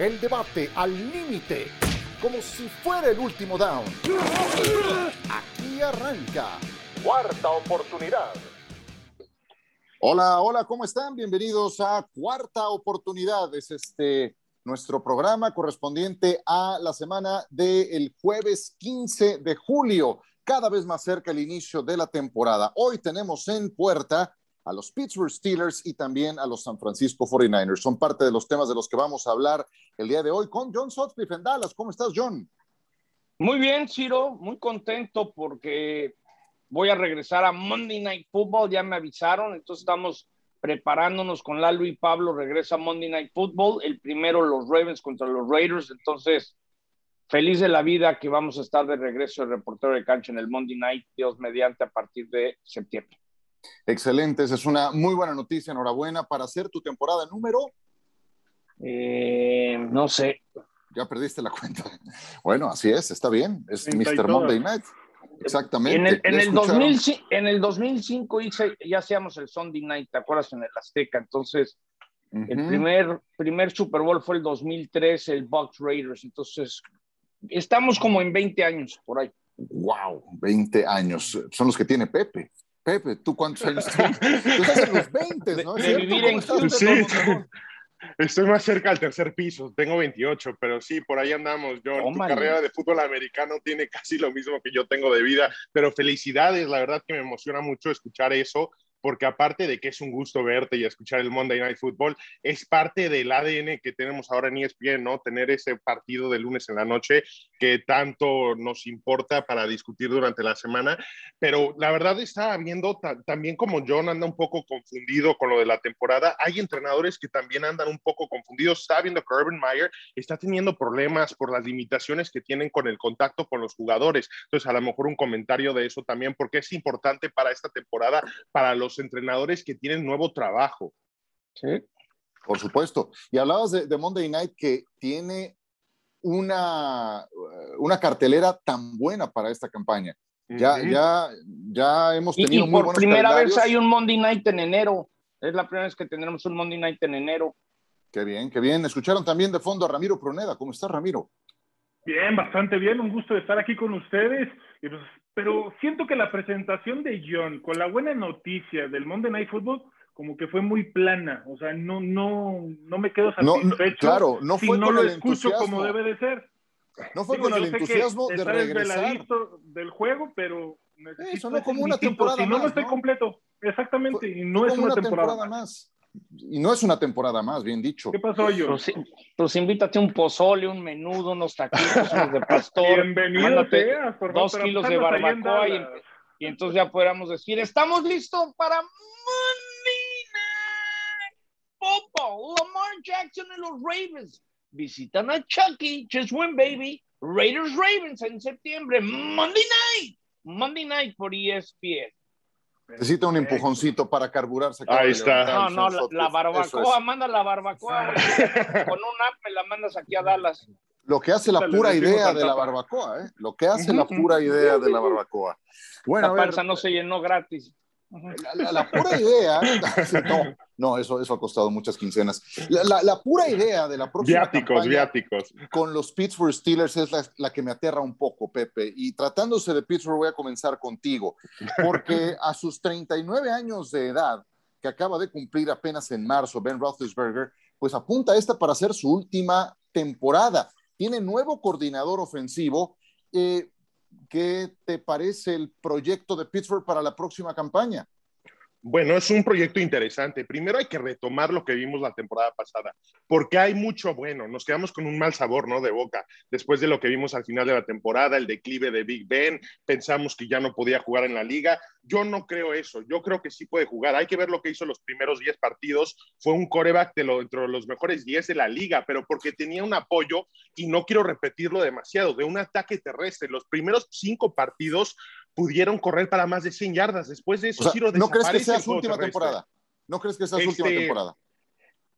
El debate al límite, como si fuera el último down. Aquí arranca. Cuarta oportunidad. Hola, hola, ¿cómo están? Bienvenidos a Cuarta Oportunidad. Es este nuestro programa correspondiente a la semana del jueves 15 de julio, cada vez más cerca el inicio de la temporada. Hoy tenemos en puerta a los Pittsburgh Steelers y también a los San Francisco 49ers. Son parte de los temas de los que vamos a hablar el día de hoy con John Sutcliffe en Dallas. ¿Cómo estás, John? Muy bien, Ciro, muy contento porque voy a regresar a Monday Night Football, ya me avisaron, entonces estamos preparándonos con Lalo Pablo, regresa Monday Night Football, el primero los Ravens contra los Raiders, entonces feliz de la vida que vamos a estar de regreso el reportero de cancha en el Monday Night, Dios mediante, a partir de septiembre. Excelente, esa es una muy buena noticia. Enhorabuena para hacer tu temporada número. Eh, no sé. Ya perdiste la cuenta. Bueno, así es, está bien. Es Mr. Monday Night. Exactamente. En el, en, el 2000, en el 2005 hice, ya hacíamos el Sunday Night, ¿te acuerdas? En el Azteca. Entonces, el primer, primer Super Bowl fue el 2003, el Bucks Raiders. Entonces, estamos como en 20 años por ahí. Wow, 20 años. Son los que tiene Pepe. Pepe, ¿tú cuántos años tienes? Tú estás en los 20, ¿no? De, vivir en sí. Estoy más cerca al tercer piso, tengo 28, pero sí, por ahí andamos. Yo, tu carrera de fútbol americano tiene casi lo mismo que yo tengo de vida, pero felicidades, la verdad que me emociona mucho escuchar eso porque aparte de que es un gusto verte y escuchar el Monday Night Football, es parte del ADN que tenemos ahora en ESPN, ¿no? Tener ese partido de lunes en la noche que tanto nos importa para discutir durante la semana. Pero la verdad estaba viendo también como John anda un poco confundido con lo de la temporada. Hay entrenadores que también andan un poco confundidos. Está viendo que Urban Meyer está teniendo problemas por las limitaciones que tienen con el contacto con los jugadores. Entonces, a lo mejor un comentario de eso también, porque es importante para esta temporada, para los entrenadores que tienen nuevo trabajo. Sí. Por supuesto. Y hablabas de, Monday Night que tiene una, una cartelera tan buena para esta campaña. Ya, ya, ya hemos tenido y, por primera vez hay un Monday Night en enero. Es la primera vez que tendremos un Monday Night en enero. Qué bien, qué bien. Escucharon también de fondo a Ramiro Proneda. ¿Cómo está, Ramiro? Bien, bastante bien. Un gusto de estar aquí con ustedes. Pues, pero siento que la presentación de John con la buena noticia del Monday Night Football como que fue muy plana, o sea, no no no me quedo satisfecho. claro, no fue si no lo escucho como debe de ser. No fue con el entusiasmo de regresar del juego, pero eso no como una temporada si no, no estoy completo. Exactamente, y no es una, temporada. más. Y no es una temporada más, bien dicho. ¿Qué pasó yo? Pues, pues invítate un pozole, un menudo, unos taquitos, unos de pastor. Bienvenido seas, por Dos kilos de barbacoa y, y, entonces ya podríamos decir, estamos listos para Monday Night Football. Lamar Jackson y los Ravens visitan a Chucky, just win baby. Raiders Ravens en septiembre, Monday Night. Monday Night por ESPN. Necesita un empujoncito para carburarse. Ahí está. No, no, la, barbacoa, manda la barbacoa. Con un app me la mandas aquí a Dallas. Lo que hace la pura idea de la barbacoa, ¿eh? Lo que hace la pura idea de la barbacoa. Bueno, la panza no se llenó gratis. La, pura idea, no, no, eso, eso ha costado muchas quincenas. La, pura idea de la próxima viáticos, viáticos. con los Pittsburgh Steelers es la, que me aterra un poco, Pepe. Y tratándose de Pittsburgh, voy a comenzar contigo, porque a sus 39 años de edad, que acaba de cumplir apenas en marzo, Ben Roethlisberger, pues apunta esta para ser su última temporada. Tiene nuevo coordinador ofensivo. Eh, ¿qué te parece el proyecto de Pittsburgh para la próxima campaña? Bueno, es un proyecto interesante. Primero hay que retomar lo que vimos la temporada pasada, porque hay mucho bueno. Nos quedamos con un mal sabor, ¿no? De boca. Después de lo que vimos al final de la temporada, el declive de Big Ben, pensamos que ya no podía jugar en la liga. Yo no creo eso. Yo creo que sí puede jugar. Hay que ver lo que hizo los primeros 10 partidos. Fue un coreback de lo, entre los mejores 10 de la liga, pero porque tenía un apoyo, y no quiero repetirlo demasiado, de un ataque terrestre. Los primeros cinco partidos pudieron correr para más de 100 yardas. Después de eso, ¿No crees que sea su última temporada? ¿No crees que sea su última temporada?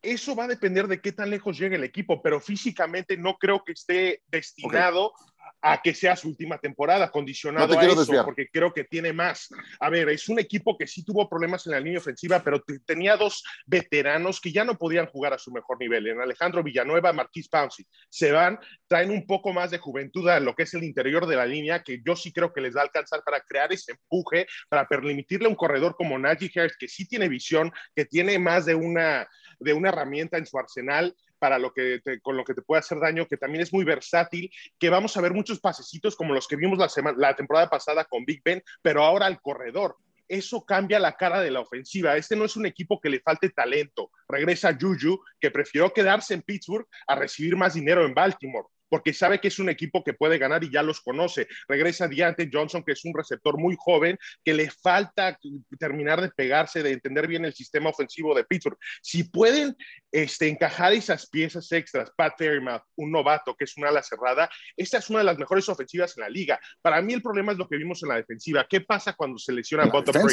Eso va a depender de qué tan lejos llegue el equipo, pero físicamente no creo que esté destinado a que sea su última temporada, condicionado a eso, porque creo que tiene más. A ver, es un equipo que sí tuvo problemas en la línea ofensiva, pero tenía dos veteranos que ya no podían jugar a su mejor nivel, en Alejandro Villanueva, Marquis Pouncey. Se van, traen un poco más de juventud a lo que es el interior de la línea, que yo sí creo que les va a alcanzar para crear ese empuje, para permitirle a un corredor como Najee Harris, que sí tiene visión, que tiene más de una, de una herramienta en su arsenal, para lo que con lo que te puede hacer daño, que también es muy versátil, que vamos a ver muchos pasecitos como los que vimos la, semana, la temporada pasada con Big Ben, pero ahora al corredor. Eso cambia la cara de la ofensiva. Este no es un equipo que le falte talento. Regresa Juju, que prefirió quedarse en Pittsburgh a recibir más dinero en Baltimore porque sabe que es un equipo que puede ganar y ya los conoce. Regresa Deante Johnson, que es un receptor muy joven, que le falta terminar de pegarse, de entender bien el sistema ofensivo de Pittsburgh. Si pueden este, encajar esas piezas extras, Pat Fairmouth, un novato que es una ala cerrada, esta es una de las mejores ofensivas en la liga. Para mí el problema es lo que vimos en la defensiva. ¿Qué pasa cuando se lesiona Bottom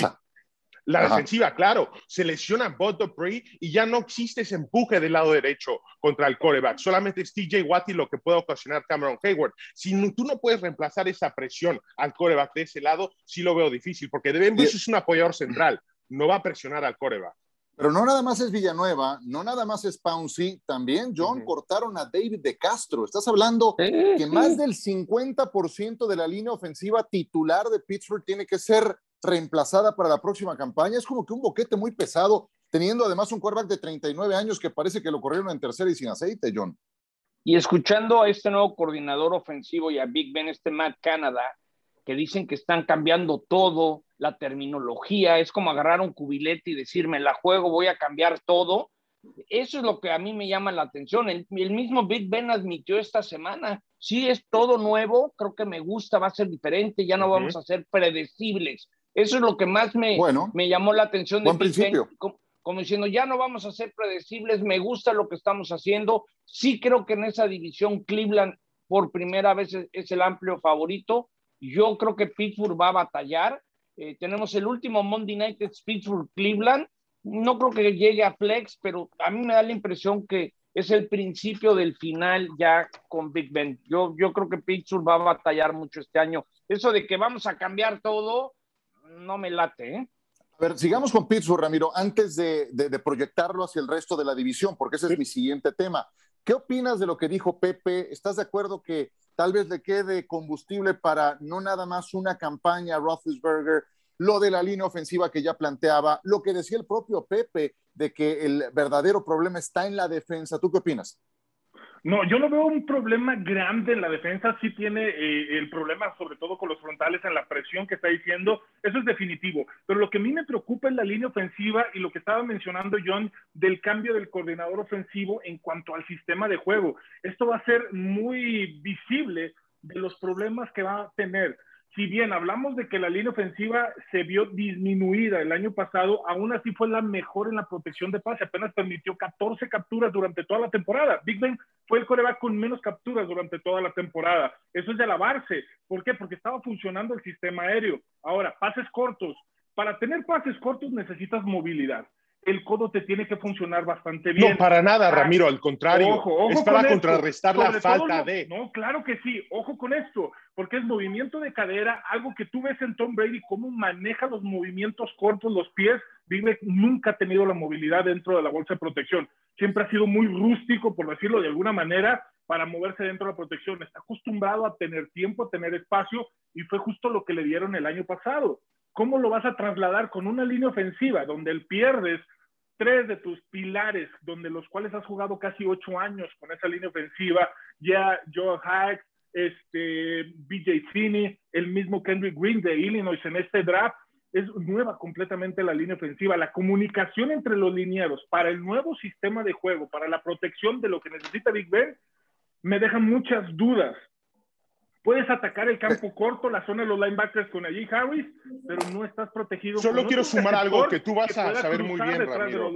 la defensiva, claro, se lesiona Bud Dupree y ya no existe ese empuje del lado derecho contra el coreback. Solamente es TJ Watt y lo que puede ocasionar Cameron Hayward. Si tú no puedes reemplazar esa presión al coreback de ese lado, sí lo veo difícil, porque Devin Bush es un apoyador central, no va a presionar al coreback. Pero no nada más es Villanueva, no nada más es Pouncy, también John cortaron a David de Castro. Estás hablando que más del 50% de la línea ofensiva titular de Pittsburgh tiene que ser reemplazada para la próxima campaña. Es como que un boquete muy pesado, teniendo además un quarterback de 39 años que parece que lo corrieron en tercera y sin aceite, John. Y escuchando a este nuevo coordinador ofensivo y a Big Ben, este Matt Canada, que dicen que están cambiando todo, la terminología, es como agarrar un cubilete y decirme, la juego, voy a cambiar todo. Eso es lo que a mí me llama la atención. El, mismo Big Ben admitió esta semana, sí es todo nuevo, creo que me gusta, va a ser diferente, ya no vamos a ser predecibles. Eso es lo que más me, me llamó la atención de principio. como, diciendo, ya no vamos a ser predecibles, me gusta lo que estamos haciendo. Sí creo que en esa división Cleveland por primera vez es, el amplio favorito. Yo creo que Pittsburgh va a batallar. Eh, tenemos el último Monday Night Pittsburgh-Cleveland. No creo que llegue a Flex, pero a mí me da la impresión que es el principio del final ya con Big Ben. Yo, yo creo que Pittsburgh va a batallar mucho este año. Eso de que vamos a cambiar todo, no me late. ¿eh? A ver, sigamos con Pittsburgh, Ramiro, antes de, proyectarlo hacia el resto de la división, porque ese es mi siguiente tema. ¿Qué opinas de lo que dijo Pepe? ¿Estás de acuerdo que tal vez le quede combustible para no nada más una campaña a Roethlisberger, lo de la línea ofensiva que ya planteaba, lo que decía el propio Pepe de que el verdadero problema está en la defensa? ¿Tú qué opinas? No, yo no veo un problema grande en la defensa, sí tiene eh, el problema sobre todo con los frontales en la presión que está diciendo, eso es definitivo, pero lo que a mí me preocupa es la línea ofensiva y lo que estaba mencionando John del cambio del coordinador ofensivo en cuanto al sistema de juego. Esto va a ser muy visible de los problemas que va a tener si bien hablamos de que la línea ofensiva se vio disminuida el año pasado, aún así fue la mejor en la protección de pase. Apenas permitió 14 capturas durante toda la temporada. Big Ben fue el coreback con menos capturas durante toda la temporada. Eso es de alabarse. ¿Por qué? Porque estaba funcionando el sistema aéreo. Ahora, pases cortos. Para tener pases cortos necesitas movilidad el codo te tiene que funcionar bastante bien. No, para nada, Ramiro, al contrario. es para contrarrestar la falta de. No, claro que sí, ojo con esto, porque es movimiento de cadera, algo que tú ves en Tom Brady, cómo maneja los movimientos cortos, los pies. Vive nunca ha tenido la movilidad dentro de la bolsa de protección. Siempre ha sido muy rústico, por decirlo de alguna manera, para moverse dentro de la protección. Está acostumbrado a tener tiempo, a tener espacio, y fue justo lo que le dieron el año pasado. ¿Cómo lo vas a trasladar con una línea ofensiva donde el pierdes tres de tus pilares, donde los cuales has jugado casi ocho años con esa línea ofensiva, ya Joe Hack, este, BJ Finney, el mismo Kendrick Green de Illinois en este draft, es nueva completamente la línea ofensiva. La comunicación entre los linieros para el nuevo sistema de juego, para la protección de lo que necesita Big Ben, me deja muchas dudas. Puedes atacar el campo corto, la zona de los linebackers con allí Harris, pero no estás protegido. Solo quiero sumar algo que tú vas a saber muy bien, Ramiro.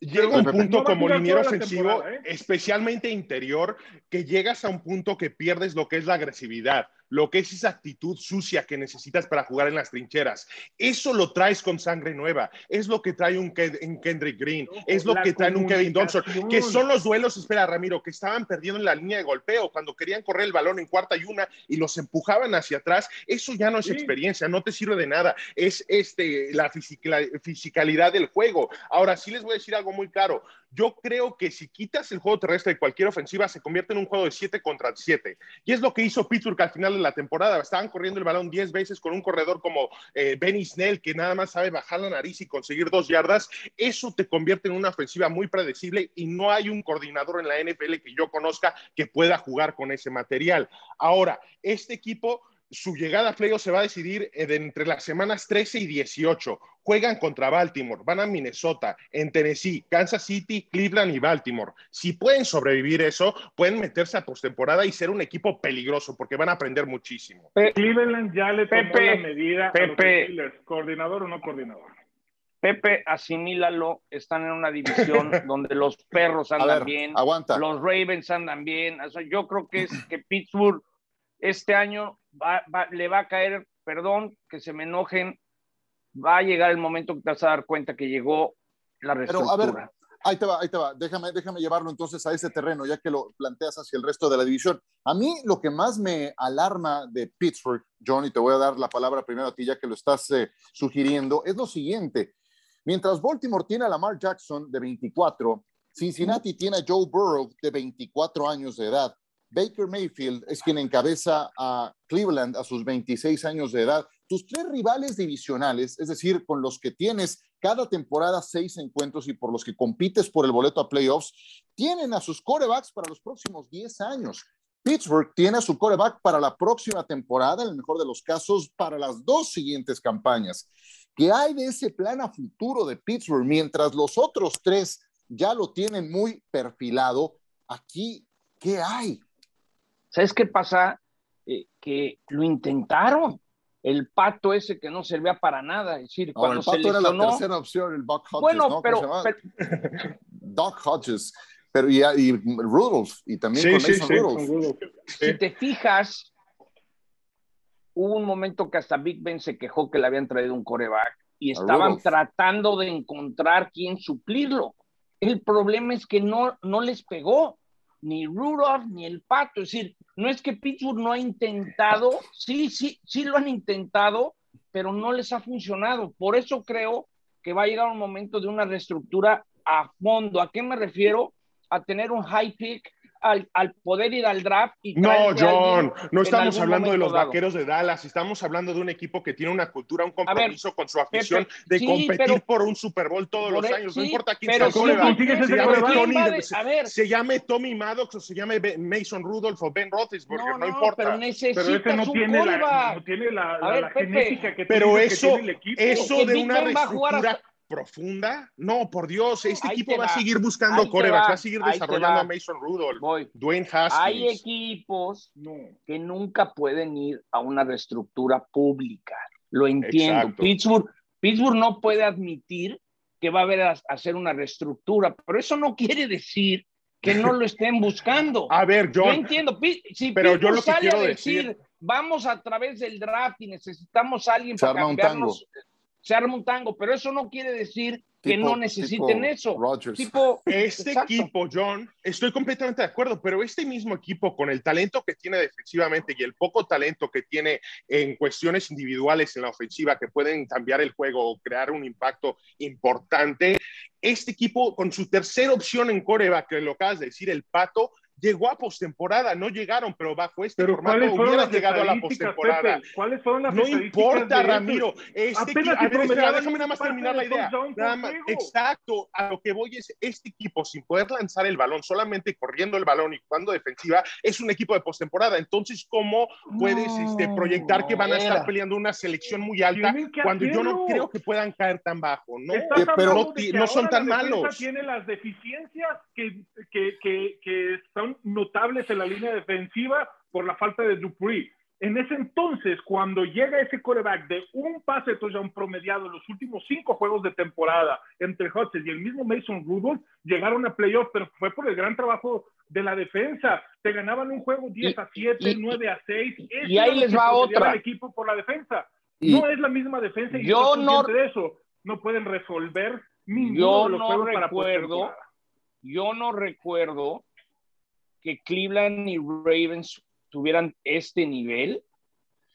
Llega un punto como liniero ofensivo, ¿eh? especialmente interior, que llegas a un punto que pierdes lo que es la agresividad. Lo que es esa actitud sucia que necesitas para jugar en las trincheras. Eso lo traes con sangre nueva. Es lo que trae un Kendrick Green, es lo que trae un Kevin Johnson, que son los duelos, espera Ramiro, que estaban perdiendo en la línea de golpeo cuando querían correr el balón en cuarta y una y los empujaban hacia atrás. Eso ya no es experiencia, no te sirve de nada. Es este, la, la fisicalidad del juego. Ahora sí les voy a decir algo muy claro. Yo creo que si quitas el juego terrestre de cualquier ofensiva, se convierte en un juego de 7 contra 7. Y es lo que hizo Pittsburgh al final de la temporada. Estaban corriendo el balón 10 veces con un corredor como eh, Benny Snell, que nada más sabe bajar la nariz y conseguir dos yardas. Eso te convierte en una ofensiva muy predecible y no hay un coordinador en la NFL que yo conozca que pueda jugar con ese material. Ahora, este equipo su llegada a playoff se va a decidir eh, entre las semanas 13 y 18. Juegan contra Baltimore, van a Minnesota, en Tennessee, Kansas City, Cleveland y Baltimore. Si pueden sobrevivir eso, pueden meterse a postemporada y ser un equipo peligroso porque van a aprender muchísimo. Cleveland ya le tomó la medida Pepe, a los coordinador o no coordinador. Pepe, asimílalo, están en una división donde los perros andan bien, aguanta. los Ravens andan bien. yo creo que es que Pittsburgh este año le va a caer, perdón, que se me enojen, va a llegar el momento que te vas a dar cuenta que llegó la reestructura. Pero, a ver, ahí te va, ahí te va. Déjame, déjame llevarlo entonces a ese terreno, ya que lo planteas hacia el resto de la división. A mí lo que más me alarma de Pittsburgh, John, y te voy a dar la palabra primero a ti, ya que lo estás eh, sugiriendo, es lo siguiente. Mientras Baltimore tiene a Lamar Jackson de 24, Cincinnati tiene a Joe Burrow de 24 años de edad. Baker Mayfield es quien encabeza a Cleveland a sus 26 años de edad. Tus tres rivales divisionales, es decir, con los que tienes cada temporada seis encuentros y por los que compites por el boleto a playoffs, tienen a sus corebacks para los próximos 10 años. Pittsburgh tiene a su coreback para la próxima temporada, en el mejor de los casos, para las dos siguientes campañas. ¿Qué hay de ese plan a futuro de Pittsburgh mientras los otros tres ya lo tienen muy perfilado? Aquí, ¿qué hay? ¿Sabes qué pasa? Eh, que lo intentaron. El pato ese que no servía para nada. Es decir, cuando el pato era la tercera opción, el Doc Hodges. Bueno, pero, Doc Hodges. Pero y, y, Rudolph, y también con Mason Rudolph. Si te fijas, hubo un momento que hasta Big Ben se quejó que le habían traído un coreback y estaban tratando de encontrar quién suplirlo. El problema es que no, no les pegó ni Rudolph ni el Pato. Es decir, no es que Pittsburgh no ha intentado, sí, sí, sí lo han intentado, pero no les ha funcionado. Por eso creo que va a llegar un momento de una reestructura a fondo. ¿A qué me refiero? A tener un high pick al, poder ir al draft y No, John, no estamos hablando de los vaqueros de Dallas, estamos hablando de un equipo que tiene una cultura, un compromiso con su afición de competir por un Super Bowl todos los e- años, no importa quién sea el se, se, llame Tommy Maddox o se llame Mason Rudolph o Ben Roethlisberger, no, importa. Pero necesita no, tiene la, no tiene la, genética que pero eso, el equipo. eso de una reestructura profunda. No, por Dios, este equipo va, a seguir buscando corebacks, va, a seguir desarrollando a Mason Rudolph, Dwayne Haskins. Hay equipos que nunca pueden ir a una reestructura pública. Lo entiendo. Pittsburgh, Pittsburgh no puede admitir que va a haber a hacer una reestructura, pero eso no quiere decir que no lo estén buscando. A ver, Yo entiendo. Si pero yo lo que quiero decir, vamos a través del draft y necesitamos a alguien para cambiarnos se arma un tango, pero eso no quiere decir que no necesiten eso. Tipo, este equipo, John, estoy completamente de acuerdo, pero este mismo equipo con el talento que tiene defensivamente y el poco talento que tiene en cuestiones individuales en la ofensiva que pueden cambiar el juego o crear un impacto importante, este equipo con su tercera opción en coreback, que lo acabas de decir, el Pato, llegó a postemporada, no llegaron, pero bajo este pero formato hubiera llegado a la postemporada. ¿Cuáles fueron las No importa, Ramiro. Este equipo, a ver, déjame nada más terminar la idea. exacto, a lo que voy es, este equipo sin poder lanzar el balón, solamente corriendo el balón y jugando defensiva, es un equipo de postemporada. Entonces, ¿cómo puedes este, proyectar que van a estar peleando una selección muy alta cuando yo no creo que puedan caer tan bajo? No, pero no, son tan malos. Tiene las deficiencias que, que, que, que son notables en la línea defensiva por la falta de Dupree. En ese entonces, cuando llega ese coreback de un pase de un promediado en los últimos cinco juegos de temporada entre Hudson y el mismo Mason Rudolph, llegaron a playoff, pero fue por el gran trabajo de la defensa. Te ganaban un juego 10 a 7, 9 a 6. y ahí les va otra. El equipo por la defensa. no es la misma defensa y yo no de eso. No pueden resolver yo no recuerdo, yo no recuerdo que Cleveland y Ravens tuvieran este nivel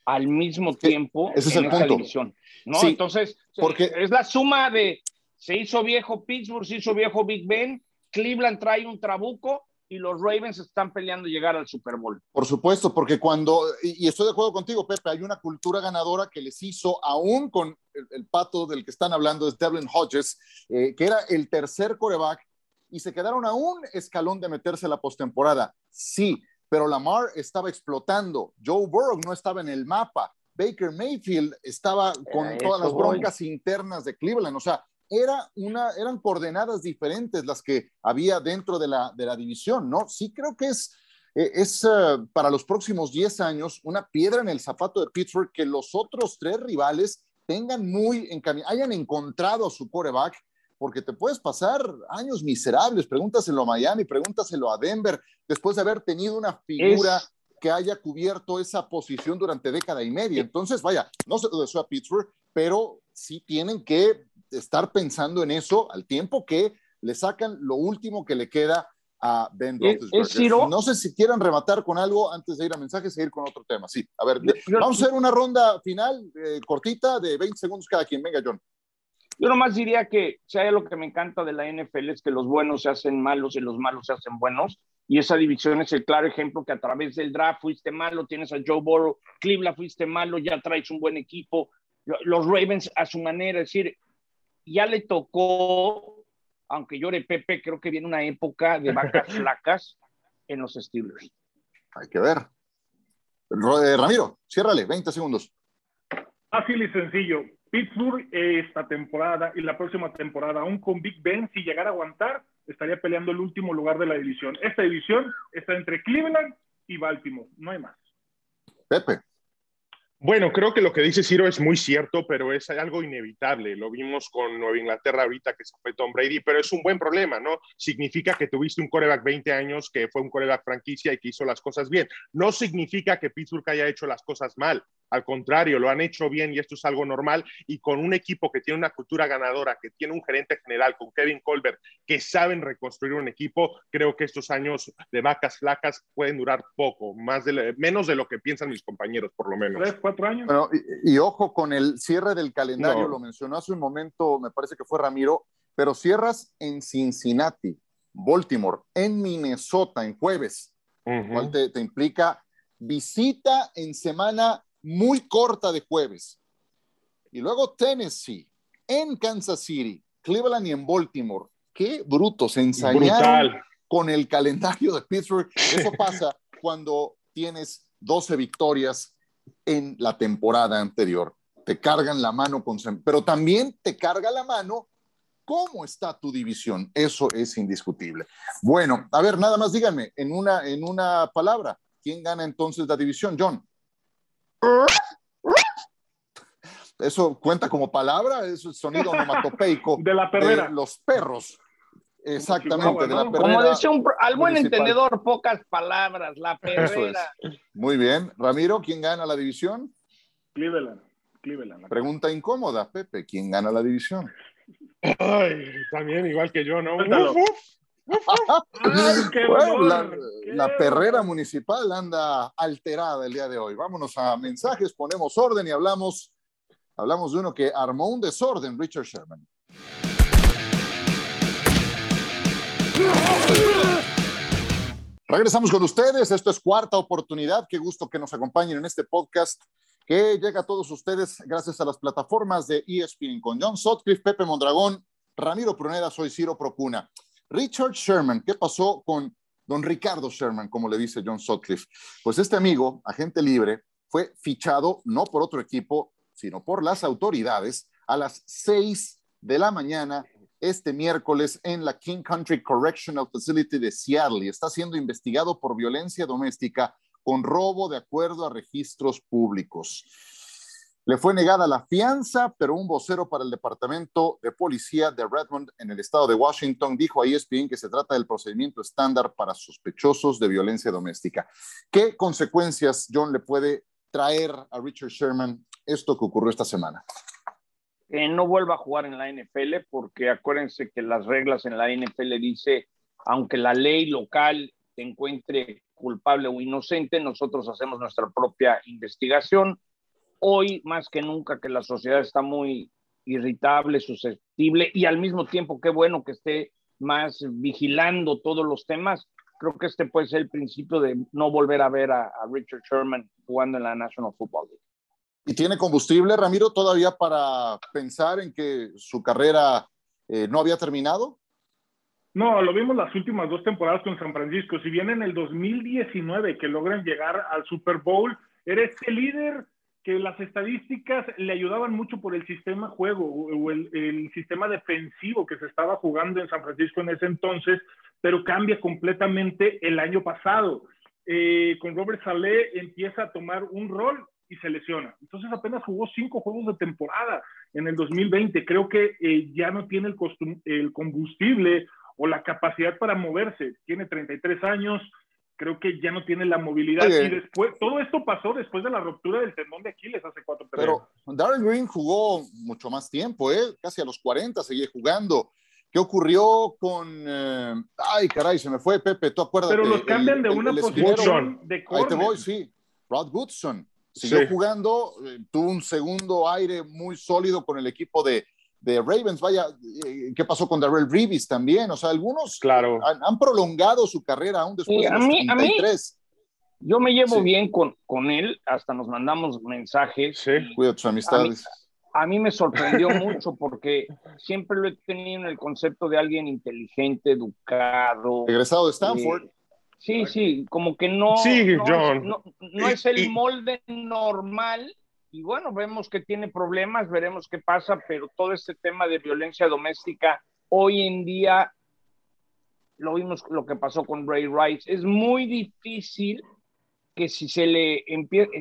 al mismo tiempo Ese es en el división. ¿no? Entonces, porque... es la suma de se hizo viejo Pittsburgh, se hizo viejo Big Ben, Cleveland trae un trabuco y los Ravens están peleando llegar al Super Bowl. Por supuesto, porque cuando, y, estoy de acuerdo contigo, Pepe, hay una cultura ganadora que les hizo, aún con el, pato del que están hablando, es Devlin Hodges, eh, que era el tercer coreback, y se quedaron a un escalón de meterse a la postemporada. Sí, pero Lamar estaba explotando, Joe Burrow no estaba en el mapa, Baker Mayfield estaba con eh, todas las broncas internas de Cleveland, o sea, era una, eran coordenadas diferentes las que había dentro de la, de la división, ¿no? Sí creo que es, eh, es eh, para los próximos 10 años una piedra en el zapato de Pittsburgh que los otros tres rivales tengan muy hayan encontrado a su coreback, porque te puedes pasar años miserables. Pregúntaselo a Miami, pregúntaselo a Denver, después de haber tenido una figura que haya cubierto esa posición durante década y media. Entonces, vaya, no se lo deseo a Pittsburgh, pero sí tienen que estar pensando en eso al tiempo que le sacan lo último que le queda a Ben Roethlisberger. No sé si quieran rematar con algo antes de ir a mensajes e ir con otro tema. Sí, a ver, vamos a hacer una ronda final eh, cortita de 20 segundos cada quien. Venga, John. Yo nomás diría que si hay lo que me encanta de la NFL es que los buenos se hacen malos y los malos se hacen buenos. Y esa división es el claro ejemplo que a través del draft fuiste malo, tienes a Joe Burrow, Cleveland fuiste malo, ya traes un buen equipo. Los Ravens a su manera, es decir, ya le tocó, aunque llore Pepe, creo que viene una época de vacas flacas en los Steelers. Hay que ver. Eh, Ramiro, ciérrale, 20 segundos. Fácil y sencillo. Pittsburgh esta temporada y la próxima temporada, aún con Big Ben, si llegara a aguantar, estaría peleando el último lugar de la división. Esta división está entre Cleveland y Baltimore, no hay más. Pepe. Bueno, creo que lo que dice Ciro es muy cierto, pero es algo inevitable. Lo vimos con Nueva Inglaterra ahorita que se fue Tom Brady, pero es un buen problema, ¿no? Significa que tuviste un coreback 20 años que fue un coreback franquicia y que hizo las cosas bien. No significa que Pittsburgh haya hecho las cosas mal. Al contrario, lo han hecho bien y esto es algo normal. Y con un equipo que tiene una cultura ganadora, que tiene un gerente general con Kevin Colbert, que saben reconstruir un equipo, creo que estos años de vacas flacas pueden durar poco, más de, menos de lo que piensan mis compañeros, por lo menos. Tres, cuatro años. y, ojo con el cierre del calendario, lo mencionó hace un momento, me parece que fue Ramiro, pero cierras en Cincinnati, Baltimore, en Minnesota, en jueves, cual te, te implica visita en semana muy corta de jueves. Y luego Tennessee, en Kansas City, Cleveland y en Baltimore. Qué brutos, ensayaron con el calendario de Pittsburgh. Eso pasa cuando tienes 12 victorias en la temporada anterior. Te cargan la mano con... Pero también te carga la mano cómo está tu división. Eso es indiscutible. Bueno, a ver, nada más díganme en una, en una palabra, ¿quién gana entonces la división, John? Eso cuenta como palabra, es el sonido onomatopeico de la perrera. los perros. Exactamente, de la perrera. Como decía un, al buen entendedor, pocas palabras, la perrera. Muy bien. Ramiro, ¿quién gana la división? Cleveland. Cleveland. Pregunta incómoda, Pepe, ¿quién gana la división? Ay, también igual que yo, ¿no? La, perrera municipal anda alterada el día de hoy. Vámonos a mensajes, ponemos orden y hablamos, hablamos de uno que armó un desorden, Richard Sherman. Regresamos con ustedes. Esto es cuarta oportunidad. Qué gusto que nos acompañen en este podcast que llega a todos ustedes gracias a las plataformas de ESPN con John Sotcliffe, Pepe Mondragón, Ramiro Pruneda, soy Ciro Procuna. Richard Sherman, ¿qué pasó con don Ricardo Sherman, como le dice John Sutcliffe? Pues este amigo, agente libre, fue fichado no por otro equipo, sino por las autoridades a las 6 de la mañana este miércoles en la King Country Correctional Facility de Seattle y está siendo investigado por violencia doméstica con robo de acuerdo a registros públicos. Le fue negada la fianza, pero un vocero para el Departamento de Policía de Redmond en el estado de Washington dijo a ESPN que se trata del procedimiento estándar para sospechosos de violencia doméstica. ¿Qué consecuencias, John, le puede traer a Richard Sherman esto que ocurrió esta semana? Que no vuelva a jugar en la NFL, porque acuérdense que las reglas en la NFL dice, aunque la ley local te encuentre culpable o inocente, nosotros hacemos nuestra propia investigación hoy más que nunca que la sociedad está muy irritable, susceptible y al mismo tiempo qué bueno que esté más vigilando todos los temas. Creo que este puede ser el principio de no volver a ver a, Richard Sherman jugando en la National Football League. ¿Y tiene combustible, Ramiro, todavía para pensar en que su carrera eh, no había terminado? No, lo vimos las últimas dos temporadas con San Francisco. Si bien en el 2019 que logran llegar al Super Bowl, era este líder que las estadísticas le ayudaban mucho por el sistema juego o el, sistema defensivo que se estaba jugando en San Francisco en ese entonces, pero cambia completamente el año pasado. Eh, con Robert Saleh empieza a tomar un rol y se lesiona. Entonces apenas jugó cinco juegos de temporada en el 2020. Creo que eh, ya no tiene el, el combustible o la capacidad para moverse. Tiene 33 años, creo que ya no tiene la movilidad. Y después, todo esto pasó después de la ruptura del tendón de Aquiles hace cuatro Pero Darren Green jugó mucho más tiempo, ¿eh? casi a los 40 seguía jugando. ¿Qué ocurrió con. Eh, ay, caray, se me fue Pepe, ¿tú acuerdas? Pero los cambian de una posición de Ahí te voy, sí. Rod Goodson siguió jugando, eh, tuvo un segundo aire muy sólido con el equipo de, de Ravens. Vaya, eh, ¿qué pasó con Darrell Reeves también? O sea, algunos claro. han, prolongado su carrera aún después de los mí, 33. yo me llevo bien con, con él, hasta nos mandamos mensajes. Sí, cuida tus amistades. A mí, me sorprendió mucho porque siempre lo he tenido en el concepto de alguien inteligente, educado. Egresado de Stanford. Eh, sí, sí, como que no, sí, John. no, es el molde normal y bueno, vemos que tiene problemas, veremos qué pasa, pero todo este tema de violencia doméstica hoy en día, lo vimos lo que pasó con Ray Rice, es muy difícil que si se le,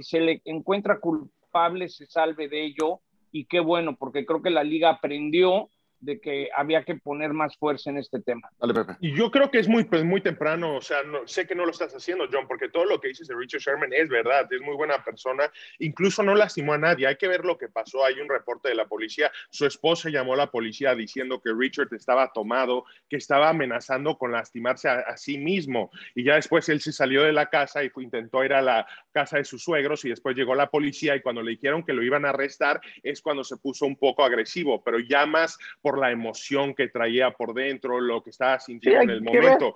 se le encuentra culpable se salve de ello y qué bueno, porque creo que la liga aprendió de que había que poner más fuerza en este tema. Dale, Pepe. Y yo creo que es muy, pues, muy temprano, o sea, no, sé que no lo estás haciendo, John, porque todo lo que dices de Richard Sherman es verdad, es muy buena persona, incluso no lastimó a nadie, hay que ver lo que pasó, hay un reporte de la policía, su esposa llamó a la policía diciendo que Richard estaba tomado, que estaba amenazando con lastimarse a, sí mismo, y ya después él se salió de la casa y intentó ir a la casa de sus suegros y después llegó la policía y cuando le dijeron que lo iban a arrestar es cuando se puso un poco agresivo, pero ya más por la emoción que traía por dentro, lo que estaba sintiendo en el momento.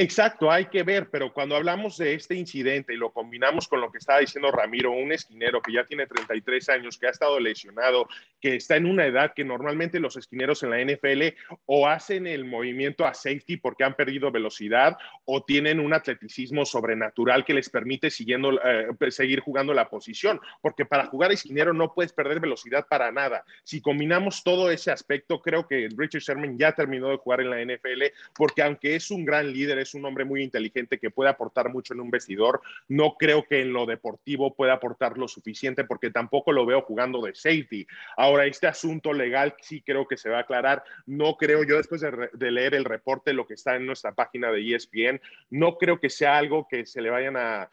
Exacto, hay que ver, pero cuando hablamos de este incidente y lo combinamos con lo que estaba diciendo Ramiro, un esquinero que ya tiene 33 años, que ha estado lesionado, que está en una edad que normalmente los esquineros en la NFL o hacen el movimiento a safety porque han perdido velocidad o tienen un atleticismo sobrenatural que les permite siguiendo, eh, seguir jugando la posición, porque para jugar esquinero no puedes perder velocidad para nada. Si combinamos todo ese aspecto, creo que Richard Sherman ya terminó de jugar en la NFL porque aunque es un gran líder, es un hombre muy inteligente que puede aportar mucho en un vestidor. No creo que en lo deportivo pueda aportar lo suficiente porque tampoco lo veo jugando de safety. Ahora, este asunto legal sí creo que se va a aclarar. No creo, yo después de, de leer el reporte, lo que está en nuestra página de ESPN, no creo que sea algo que se le vayan a,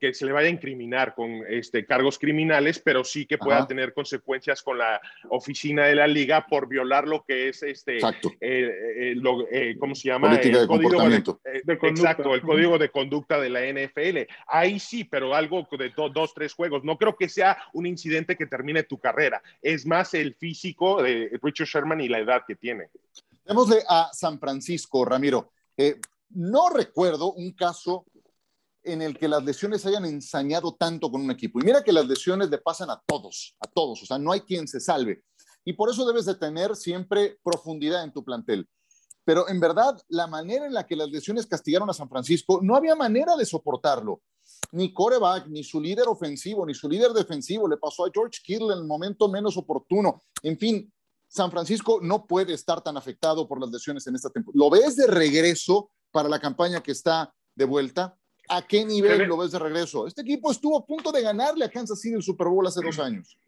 que se le vaya a incriminar con este, cargos criminales, pero sí que pueda tener consecuencias con la oficina de la liga por violar lo que es este, exacto. Eh, eh, eh, ¿cómo se llama? Política de comportamiento. exacto, el código de conducta de la NFL. Ahí sí, pero algo de dos, tres juegos. No creo que sea un incidente que termine tu carrera. Es más el físico de Richard Sherman y la edad que tiene. Démosle a San Francisco, Ramiro. no recuerdo un caso en el que las lesiones hayan ensañado tanto con un equipo. Y mira que las lesiones le pasan a todos, a todos, o sea, no hay quien se salve. Y por eso debes de tener siempre profundidad en tu plantel. Pero en verdad, la manera en la que las lesiones castigaron a San Francisco, no había manera de soportarlo. Ni coreback, ni su líder ofensivo, ni su líder defensivo. Le pasó a George Kittle en el momento menos oportuno. En fin, San Francisco no puede estar tan afectado por las lesiones en esta temporada. ¿Lo ves de regreso para la campaña que está de vuelta? ¿A qué nivel lo ves de regreso? Este equipo estuvo a punto de ganarle a Kansas City el Super Bowl hace dos años.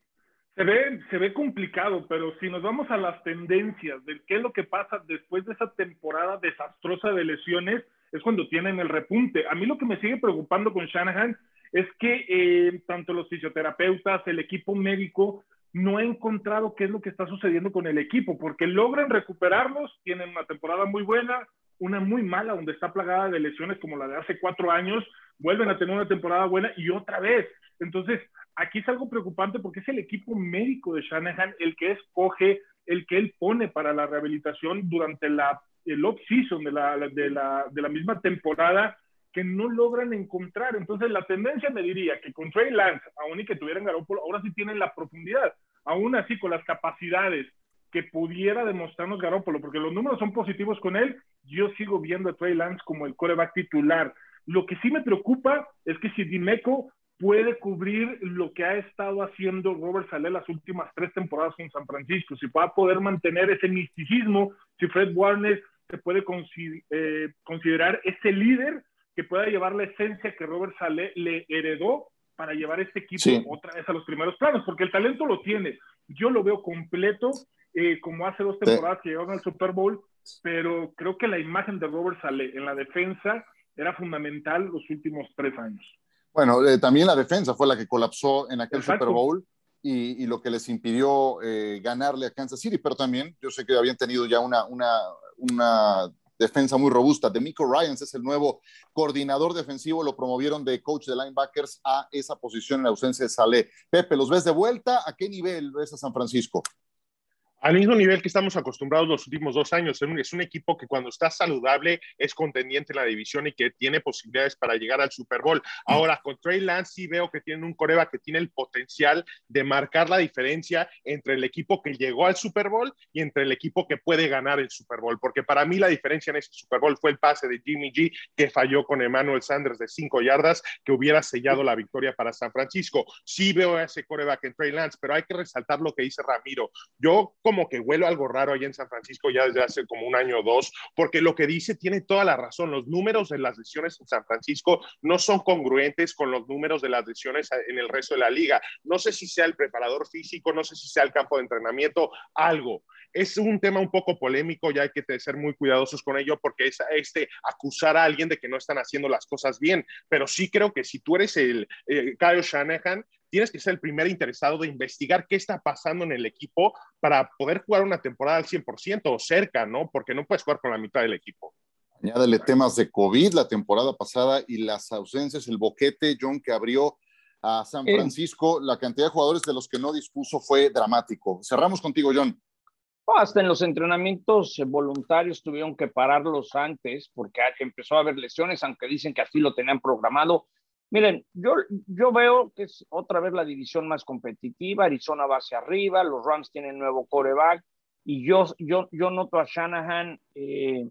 Se ve, se ve complicado, pero si nos vamos a las tendencias de qué es lo que pasa después de esa temporada desastrosa de lesiones, es cuando tienen el repunte. A mí lo que me sigue preocupando con Shanahan es que eh, tanto los fisioterapeutas, el equipo médico, no ha encontrado qué es lo que está sucediendo con el equipo, porque logran recuperarlos, tienen una temporada muy buena, una muy mala, donde está plagada de lesiones como la de hace cuatro años, vuelven a tener una temporada buena y otra vez. Entonces, aquí es algo preocupante porque es el equipo médico de Shanahan el que escoge, el que él pone para la rehabilitación durante la, el off-season de la, de, la, de la misma temporada que no logran encontrar. Entonces, la tendencia me diría que con Trey Lance, aún y que tuvieran Garoppolo, ahora sí tienen la profundidad. Aún así, con las capacidades que pudiera demostrarnos Garoppolo, porque los números son positivos con él, yo sigo viendo a Trey Lance como el coreback titular. Lo que sí me preocupa es que si Dimeco puede cubrir lo que ha estado haciendo Robert Saleh las últimas tres temporadas con San Francisco, si va a poder mantener ese misticismo, si Fred Warner se puede eh, considerar ese líder que pueda llevar la esencia que Robert Saleh le heredó para llevar este equipo otra vez a los primeros planos, porque el talento lo tiene. Yo lo veo completo, eh, como hace dos temporadas que llegaron al Super Bowl, pero creo que la imagen de Robert Saleh en la defensa era fundamental los últimos tres años. Bueno, eh, también la defensa fue la que colapsó en aquel Super Bowl y, lo que les impidió eh, ganarle a Kansas City, pero también yo sé que habían tenido ya una, una, una defensa muy robusta. De Miko Ryans es el nuevo coordinador defensivo, lo promovieron de coach de linebackers a esa posición en ausencia de Saleh. Pepe, ¿los ves de vuelta? ¿A qué nivel ves a San Francisco? Al mismo nivel que estamos acostumbrados los últimos dos años. Es un equipo que cuando está saludable es contendiente en la división y que tiene posibilidades para llegar al Super Bowl. Ahora, con Trey Lance sí veo que tiene un coreba que tiene el potencial de marcar la diferencia entre el equipo que llegó al Super Bowl y entre el equipo que puede ganar el Super Bowl. Porque para mí la diferencia en ese Super Bowl fue el pase de Jimmy G que falló con Emmanuel Sanders de cinco yardas que hubiera sellado la victoria para San Francisco. Sí veo a ese coreback en Trey Lance, pero hay que resaltar lo que dice Ramiro. Yo como que huelo algo raro ahí en San Francisco ya desde hace como un año o dos, porque lo que dice tiene toda la razón. Los números de las lesiones en San Francisco no son congruentes con los números de las lesiones en el resto de la liga. No sé si sea el preparador físico, no sé si sea el campo de entrenamiento, algo. Es un tema un poco polémico y hay que ser muy cuidadosos con ello porque es este acusar a alguien de que no están haciendo las cosas bien. Pero sí creo que si tú eres el eh, Kyle Shanahan, tienes que ser el primer interesado de investigar qué está pasando en el equipo para poder jugar una temporada al 100% o cerca, ¿no? Porque no puedes jugar con la mitad del equipo. Añádale temas de COVID la temporada pasada y las ausencias, el boquete, John, que abrió a San Francisco, la cantidad de jugadores de los que no dispuso fue dramático. Cerramos contigo, John. Hasta en los entrenamientos voluntarios tuvieron que pararlos antes porque empezó a haber lesiones, aunque dicen que así lo tenían programado. Miren, yo, yo veo que es otra vez la división más competitiva, Arizona va hacia arriba, los Rams tienen nuevo coreback y yo, yo, yo noto a Shanahan eh,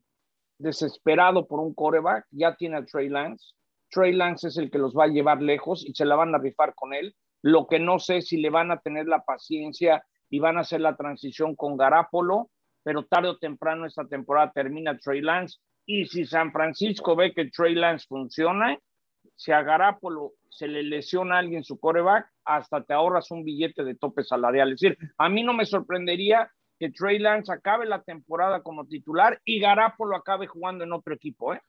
desesperado por un coreback, ya tiene a Trey Lance, Trey Lance es el que los va a llevar lejos y se la van a rifar con él, lo que no sé si le van a tener la paciencia y van a hacer la transición con Garapolo, pero tarde o temprano esta temporada termina Trey Lance y si San Francisco ve que Trey Lance funciona, si a Garapolo se le lesiona a alguien su coreback, hasta te ahorras un billete de tope salarial. Es decir, a mí no me sorprendería que Trey Lance acabe la temporada como titular y Garapolo acabe jugando en otro equipo, ¿eh?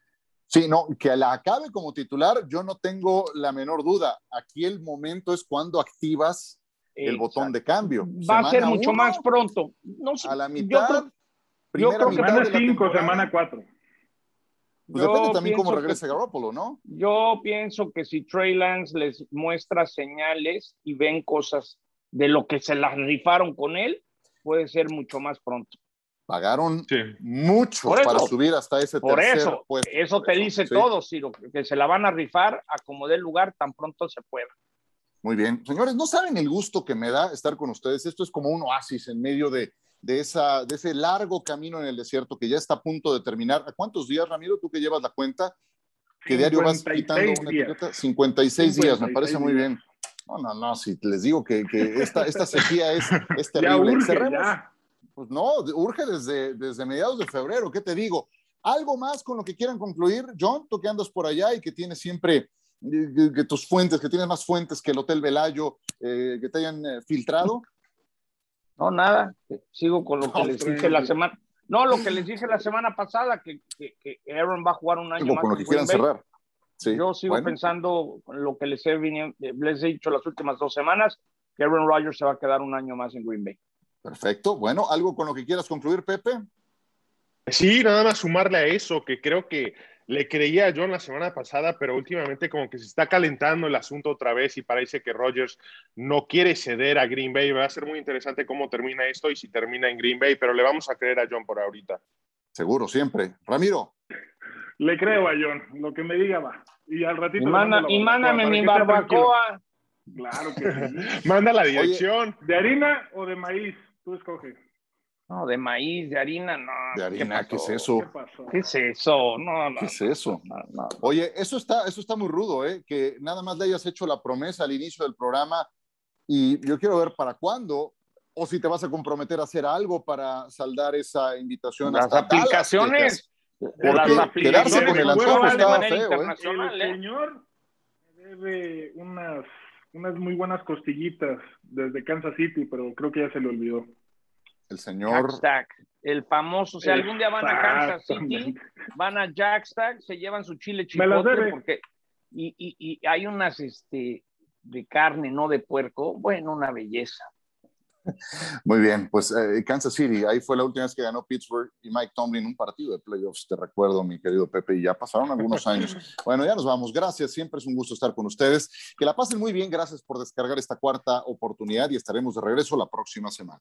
Sí, no, que la acabe como titular, yo no tengo la menor duda. Aquí el momento es cuando activas el botón de cambio. Va a ser mucho más pronto. No a la mitad. Yo creo, que semana 5, semana 4. Pues depende también cómo regrese Garoppolo, ¿no? Yo pienso que si Trey Lance les muestra señales y ven cosas de lo que se las rifaron con él, puede ser mucho más pronto. Pagaron mucho para subir hasta ese por eso, Eso te dice todo, Ciro, que se la van a rifar a como dé lugar tan pronto se pueda. Muy bien. Señores, no saben el gusto que me da estar con ustedes. Esto es como un oasis en medio de, de, esa, de ese largo camino en el desierto que ya está a punto de terminar. ¿A cuántos días, Ramiro, tú que llevas la cuenta? ¿Qué diario vas quitando una etiqueta? 56, días, me parece muy bien. No, no, no, si les digo que, que esta, esta sequía es, es terrible. Ya urge, Pues no, urge desde, desde mediados de febrero, ¿qué te digo? ¿Algo más con lo que quieran concluir? John, tú que andas por allá y que tienes siempre que tus fuentes, que tienes más fuentes que el Hotel Velayo, eh, que te hayan eh, filtrado. No, nada, sigo con lo que les dije la semana. No, lo que les dije la semana pasada, que, que, Aaron va a jugar un año más. Con lo que quieran cerrar. Yo sigo pensando lo que les he, les he dicho las últimas dos semanas, que Aaron Rodgers se va a quedar un año más en Green Bay. Perfecto. Bueno, ¿algo con lo que quieras concluir, Pepe? Sí, nada más sumarle a eso, que creo que le creía a John la semana pasada, pero últimamente como que se está calentando el asunto otra vez y parece que Rodgers no quiere ceder a Green Bay. Va a ser muy interesante cómo termina esto y si termina en Green Bay, pero le vamos a creer a John por ahorita. Seguro, siempre. Ramiro. Le creo a John, lo que me diga va. Y al ratito. Y, mándame mi barbacoa. Claro que sí. Manda la dirección. ¿De harina o de maíz? Tú escoges. No, de maíz, de harina, no. De harina, ¿qué, es eso? ¿Qué, es eso? No, no. ¿Qué es eso? Oye, eso está, eso está muy rudo, ¿eh? Que nada más le hayas hecho la promesa al inicio del programa y yo quiero ver para cuándo o si te vas a comprometer a hacer algo para saldar esa invitación. Las aplicaciones. porque las aplicaciones con el antojo está feo, ¿eh? El ¿eh? señor debe unas, unas muy buenas costillitas desde Kansas City, pero creo que ya se le olvidó el señor. Jackstack, el famoso. O sea, algún día van a Kansas City, van a Jackstack, se llevan su chile chipotle porque. Y, y, y, hay unas este, de carne, no de puerco. Bueno, una belleza. Muy bien, pues eh, Kansas City, ahí fue la última vez que ganó Pittsburgh y Mike Tomlin un partido de playoffs, te recuerdo, mi querido Pepe, y ya pasaron algunos años. Bueno, ya nos vamos, gracias, siempre es un gusto estar con ustedes. Que la pasen muy bien, gracias por descargar esta cuarta oportunidad y estaremos de regreso la próxima semana